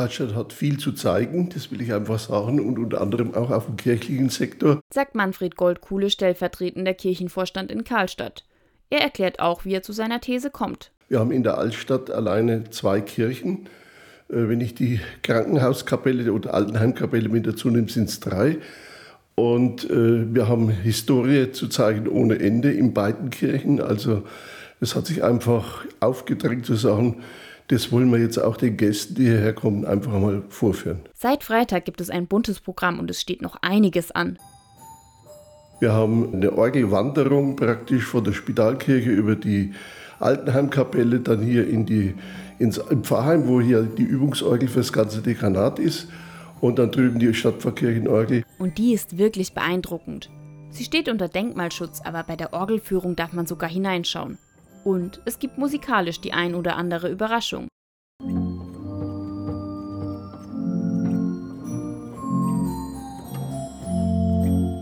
Karlstadt hat viel zu zeigen, das will ich einfach sagen, und unter anderem auch auf dem kirchlichen Sektor. Sagt Manfred Goldkuhle, stellvertretender Kirchenvorstand in Karlstadt. Er erklärt auch, wie er zu seiner These kommt. Wir haben in der Altstadt alleine zwei Kirchen. Äh, wenn ich die Krankenhauskapelle oder Altenheimkapelle mit dazu nehme, sind es drei. Und äh, wir haben Historie zu zeigen ohne Ende in beiden Kirchen. Also es hat sich einfach aufgedrängt zu sagen, das wollen wir jetzt auch den Gästen, die hierher kommen, einfach mal vorführen. Seit Freitag gibt es ein buntes Programm und es steht noch einiges an. Wir haben eine Orgelwanderung praktisch von der Spitalkirche über die Altenheimkapelle, dann hier in die, ins im Pfarrheim, wo hier die Übungsorgel für das ganze Dekanat ist. Und dann drüben die Stadtpfarrkirchenorgel. Und die ist wirklich beeindruckend. Sie steht unter Denkmalschutz, aber bei der Orgelführung darf man sogar hineinschauen. Und es gibt musikalisch die ein oder andere Überraschung.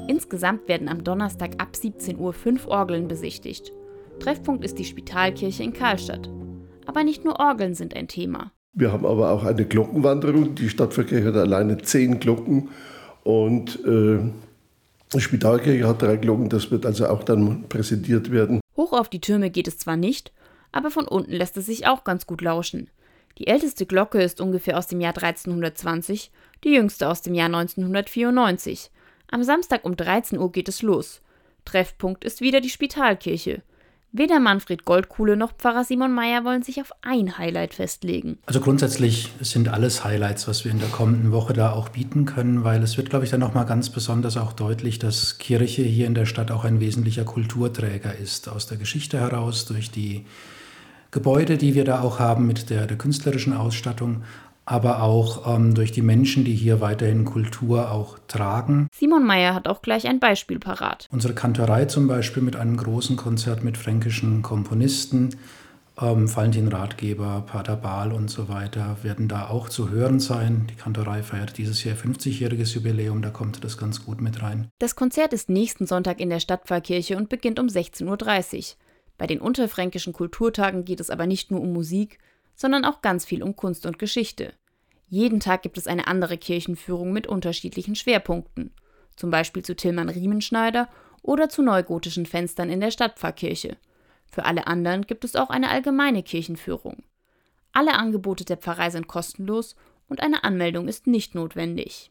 Insgesamt werden am Donnerstag ab 17 Uhr fünf Orgeln besichtigt. Treffpunkt ist die Spitalkirche in Karlstadt. Aber nicht nur Orgeln sind ein Thema. Wir haben aber auch eine Glockenwanderung. Die Stadtverkirche hat alleine zehn Glocken und äh, die Spitalkirche hat drei Glocken. Das wird also auch dann präsentiert werden. Hoch auf die Türme geht es zwar nicht, aber von unten lässt es sich auch ganz gut lauschen. Die älteste Glocke ist ungefähr aus dem Jahr 1320, die jüngste aus dem Jahr 1994. Am Samstag um 13 Uhr geht es los. Treffpunkt ist wieder die Spitalkirche. Weder Manfred Goldkuhle noch Pfarrer Simon Meyer wollen sich auf ein Highlight festlegen. Also grundsätzlich sind alles Highlights, was wir in der kommenden Woche da auch bieten können, weil es wird, glaube ich, dann nochmal ganz besonders auch deutlich, dass Kirche hier in der Stadt auch ein wesentlicher Kulturträger ist. Aus der Geschichte heraus, durch die Gebäude, die wir da auch haben mit der, der künstlerischen Ausstattung, aber auch ähm, durch die Menschen, die hier weiterhin Kultur auch tragen. Simon Meyer hat auch gleich ein Beispiel parat. Unsere Kantorei zum Beispiel mit einem großen Konzert mit fränkischen Komponisten, ähm, Valentin Ratgeber, Pater Bahl und so weiter, werden da auch zu hören sein. Die Kantorei feiert dieses Jahr 50-jähriges Jubiläum, da kommt das ganz gut mit rein. Das Konzert ist nächsten Sonntag in der Stadtpfarrkirche und beginnt um 16.30 Uhr. Bei den unterfränkischen Kulturtagen geht es aber nicht nur um Musik, sondern auch ganz viel um Kunst und Geschichte. Jeden Tag gibt es eine andere Kirchenführung mit unterschiedlichen Schwerpunkten, zum Beispiel zu Tillmann Riemenschneider oder zu neugotischen Fenstern in der Stadtpfarrkirche. Für alle anderen gibt es auch eine allgemeine Kirchenführung. Alle Angebote der Pfarrei sind kostenlos und eine Anmeldung ist nicht notwendig.